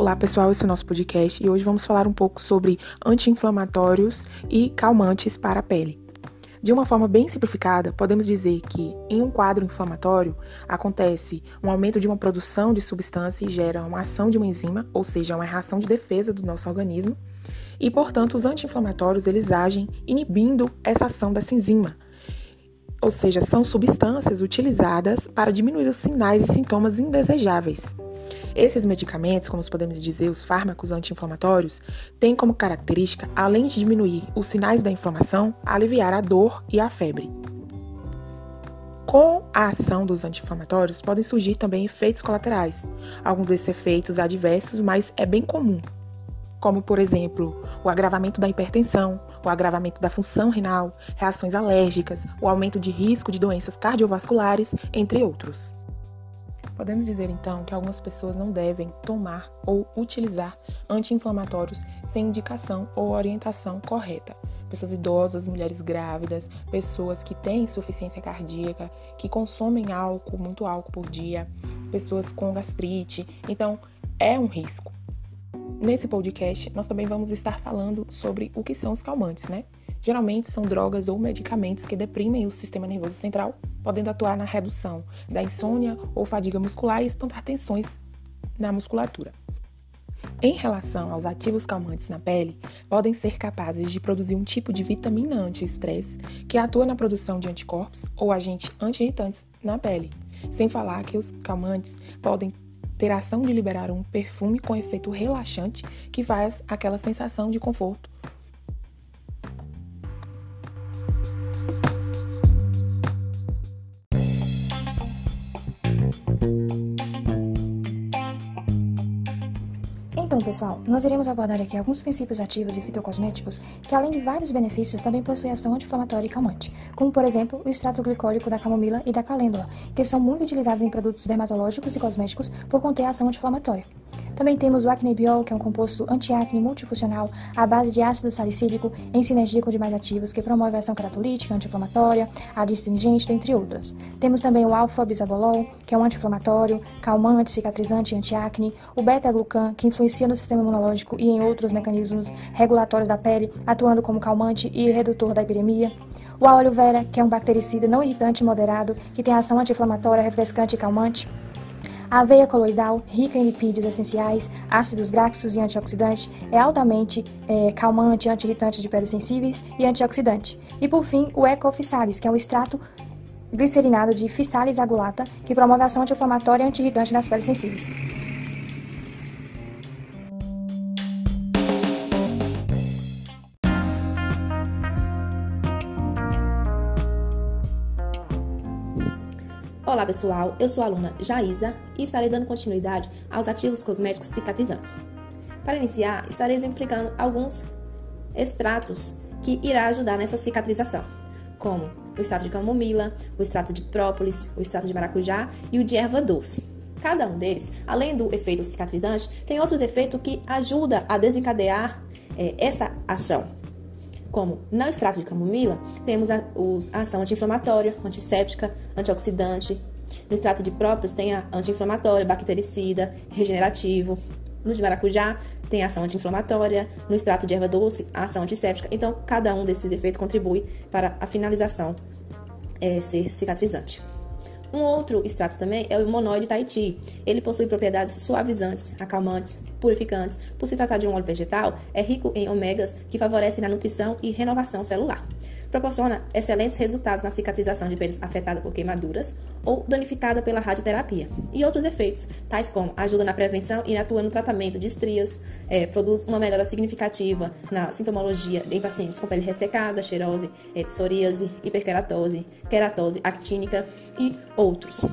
Olá pessoal, esse é o nosso podcast e hoje vamos falar um pouco sobre anti-inflamatórios e calmantes para a pele. De uma forma bem simplificada, podemos dizer que em um quadro inflamatório acontece um aumento de uma produção de substância e gera uma ação de uma enzima, ou seja, uma reação de defesa do nosso organismo, e portanto os anti-inflamatórios eles agem inibindo essa ação dessa enzima. Ou seja, são substâncias utilizadas para diminuir os sinais e sintomas indesejáveis. Esses medicamentos, como podemos dizer, os fármacos anti-inflamatórios, têm como característica, além de diminuir os sinais da inflamação, aliviar a dor e a febre. Com a ação dos anti-inflamatórios, podem surgir também efeitos colaterais. Alguns desses efeitos adversos, mas é bem comum, como, por exemplo, o agravamento da hipertensão, o agravamento da função renal, reações alérgicas, o aumento de risco de doenças cardiovasculares, entre outros. Podemos dizer então que algumas pessoas não devem tomar ou utilizar anti-inflamatórios sem indicação ou orientação correta. Pessoas idosas, mulheres grávidas, pessoas que têm insuficiência cardíaca, que consomem álcool, muito álcool por dia, pessoas com gastrite. Então, é um risco. Nesse podcast, nós também vamos estar falando sobre o que são os calmantes, né? Geralmente são drogas ou medicamentos que deprimem o sistema nervoso central, podendo atuar na redução da insônia ou fadiga muscular e espantar tensões na musculatura. Em relação aos ativos calmantes na pele, podem ser capazes de produzir um tipo de vitamina anti-estresse que atua na produção de anticorpos ou agentes anti-irritantes na pele. Sem falar que os calmantes podem ter ação de liberar um perfume com efeito relaxante que faz aquela sensação de conforto Então, pessoal, nós iremos abordar aqui alguns princípios ativos e fitocosméticos que, além de vários benefícios, também possuem ação anti-inflamatória e calmante, como, por exemplo, o extrato glicólico da camomila e da calêndula, que são muito utilizados em produtos dermatológicos e cosméticos por conter ação anti-inflamatória. Também temos o acnebiol, que é um composto antiacne multifuncional à base de ácido salicílico em sinergia com demais ativos, que promove a ação queratolítica, anti-inflamatória, adstringente, entre outras. Temos também o alfa-bisabolol, que é um anti-inflamatório, calmante, cicatrizante antiacne, o beta-glucan, que influencia no sistema imunológico e em outros mecanismos regulatórios da pele, atuando como calmante e redutor da epidemia. O óleo vera, que é um bactericida não irritante moderado, que tem ação anti-inflamatória, refrescante e calmante. A aveia coloidal, rica em lipídios essenciais, ácidos graxos e antioxidantes, é altamente é, calmante, anti-irritante de peles sensíveis e antioxidante. E por fim, o Ecophysalis, que é um extrato glicerinado de Physalis agulata, que promove ação anti-inflamatória e anti-irritante das peles sensíveis. Olá pessoal, eu sou a aluna Jaísa e estarei dando continuidade aos ativos cosméticos cicatrizantes. Para iniciar, estarei exemplificando alguns extratos que irá ajudar nessa cicatrização, como o extrato de camomila, o extrato de própolis, o extrato de maracujá e o de erva doce. Cada um deles, além do efeito cicatrizante, tem outros efeitos que ajudam a desencadear é, essa ação. Como no extrato de camomila, temos a, os, a ação anti-inflamatória, antisséptica, antioxidante. No extrato de própolis tem a anti-inflamatória, bactericida, regenerativo. No de maracujá tem a ação anti-inflamatória. No extrato de erva doce, a ação antisséptica. Então, cada um desses efeitos contribui para a finalização é, ser cicatrizante. Um outro extrato também é o monoide Tahiti. Ele possui propriedades suavizantes, acalmantes, purificantes. Por se tratar de um óleo vegetal, é rico em ômegas que favorecem na nutrição e renovação celular proporciona excelentes resultados na cicatrização de peles afetadas por queimaduras ou danificada pela radioterapia. E outros efeitos, tais como ajuda na prevenção e atua no tratamento de estrias, é, produz uma melhora significativa na sintomologia em pacientes com pele ressecada, cheirose, é, psoríase, hiperkeratose, queratose actínica e outros.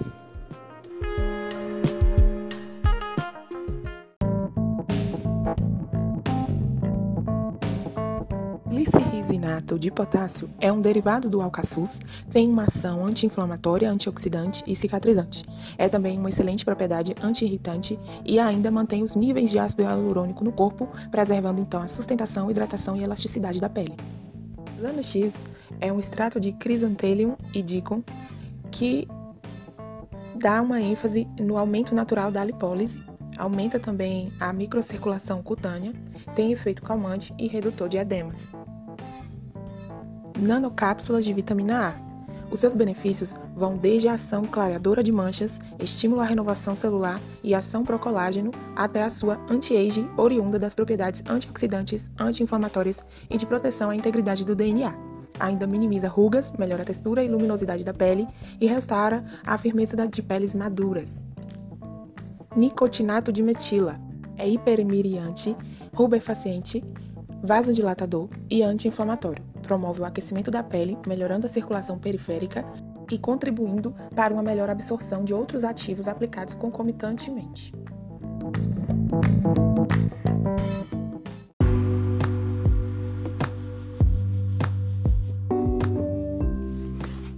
Glicirrisinato de potássio é um derivado do alcaçuz, tem uma ação anti-inflamatória, antioxidante e cicatrizante. É também uma excelente propriedade anti-irritante e ainda mantém os níveis de ácido hialurônico no corpo, preservando então a sustentação, hidratação e elasticidade da pele. Lano X é um extrato de Chrysanthemum e Dicon que dá uma ênfase no aumento natural da lipólise aumenta também a microcirculação cutânea, tem efeito calmante e redutor de edemas. Nanocápsulas de vitamina A. Os seus benefícios vão desde a ação clareadora de manchas, estímulo à renovação celular e ação procolágeno, até a sua anti-age oriunda das propriedades antioxidantes, anti-inflamatórias e de proteção à integridade do DNA. Ainda minimiza rugas, melhora a textura e luminosidade da pele e restaura a firmeza de peles maduras. Nicotinato de metila é hiperemiriante, rubefaciente, vasodilatador e anti-inflamatório promove o aquecimento da pele, melhorando a circulação periférica e contribuindo para uma melhor absorção de outros ativos aplicados concomitantemente.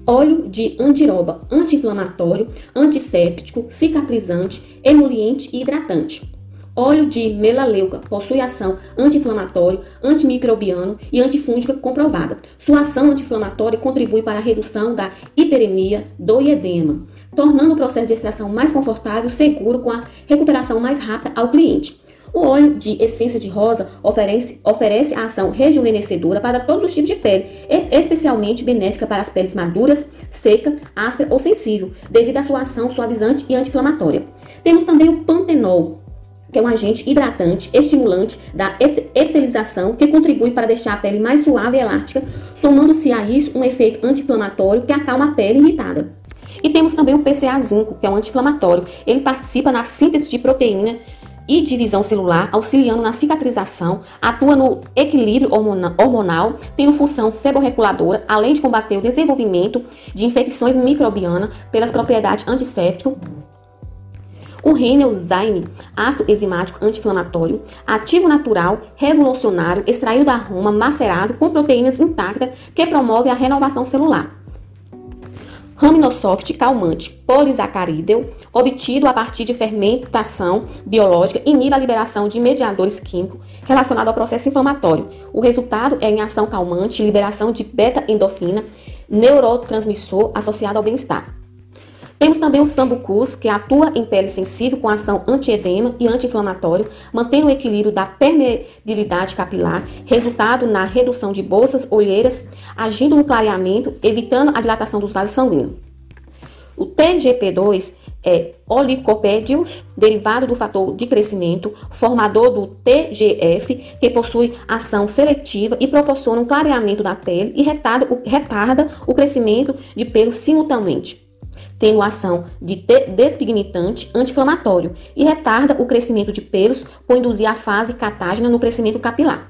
Óleo de andiroba, anti-inflamatório, antisséptico, cicatrizante, emoliente e hidratante. Óleo de melaleuca possui ação anti-inflamatório, antimicrobiano e antifúngica comprovada. Sua ação anti-inflamatória contribui para a redução da hiperemia do edema, tornando o processo de extração mais confortável, seguro, com a recuperação mais rápida ao cliente. O óleo de essência de rosa oferece, oferece ação rejuvenescedora para todos os tipos de pele, especialmente benéfica para as peles maduras, seca, áspera ou sensível, devido à sua ação suavizante e anti-inflamatória. Temos também o pantenol, que é um agente hidratante, estimulante da epitelização, que contribui para deixar a pele mais suave e elástica, somando-se a isso um efeito anti-inflamatório que acalma a pele irritada. E temos também o PCA5, que é um anti-inflamatório. Ele participa na síntese de proteína e divisão celular, auxiliando na cicatrização, atua no equilíbrio hormonal, tendo função seborreguladora, além de combater o desenvolvimento de infecções microbianas pelas propriedades antisséptico, o Renelzyme, ácido enzimático anti-inflamatório, ativo natural, revolucionário, extraído da roma, macerado com proteínas intactas que promove a renovação celular. Raminosoft calmante polisacarídeo, obtido a partir de fermentação biológica, inibe a liberação de mediadores químicos relacionados ao processo inflamatório. O resultado é em ação calmante, liberação de beta-endorfina, neurotransmissor associado ao bem-estar. Temos também o sambucus, que atua em pele sensível com ação antiedema e anti-inflamatório, mantendo o equilíbrio da permeabilidade capilar, resultado na redução de bolsas, olheiras, agindo no clareamento, evitando a dilatação dos vasos sanguíneos. O TGP2 é olicopédios, derivado do fator de crescimento, formador do TGF, que possui ação seletiva e proporciona um clareamento da pele e retarda retarda o crescimento de pelo simultaneamente tendo ação de despigmentante anti-inflamatório e retarda o crescimento de pelos por induzir a fase catágena no crescimento capilar.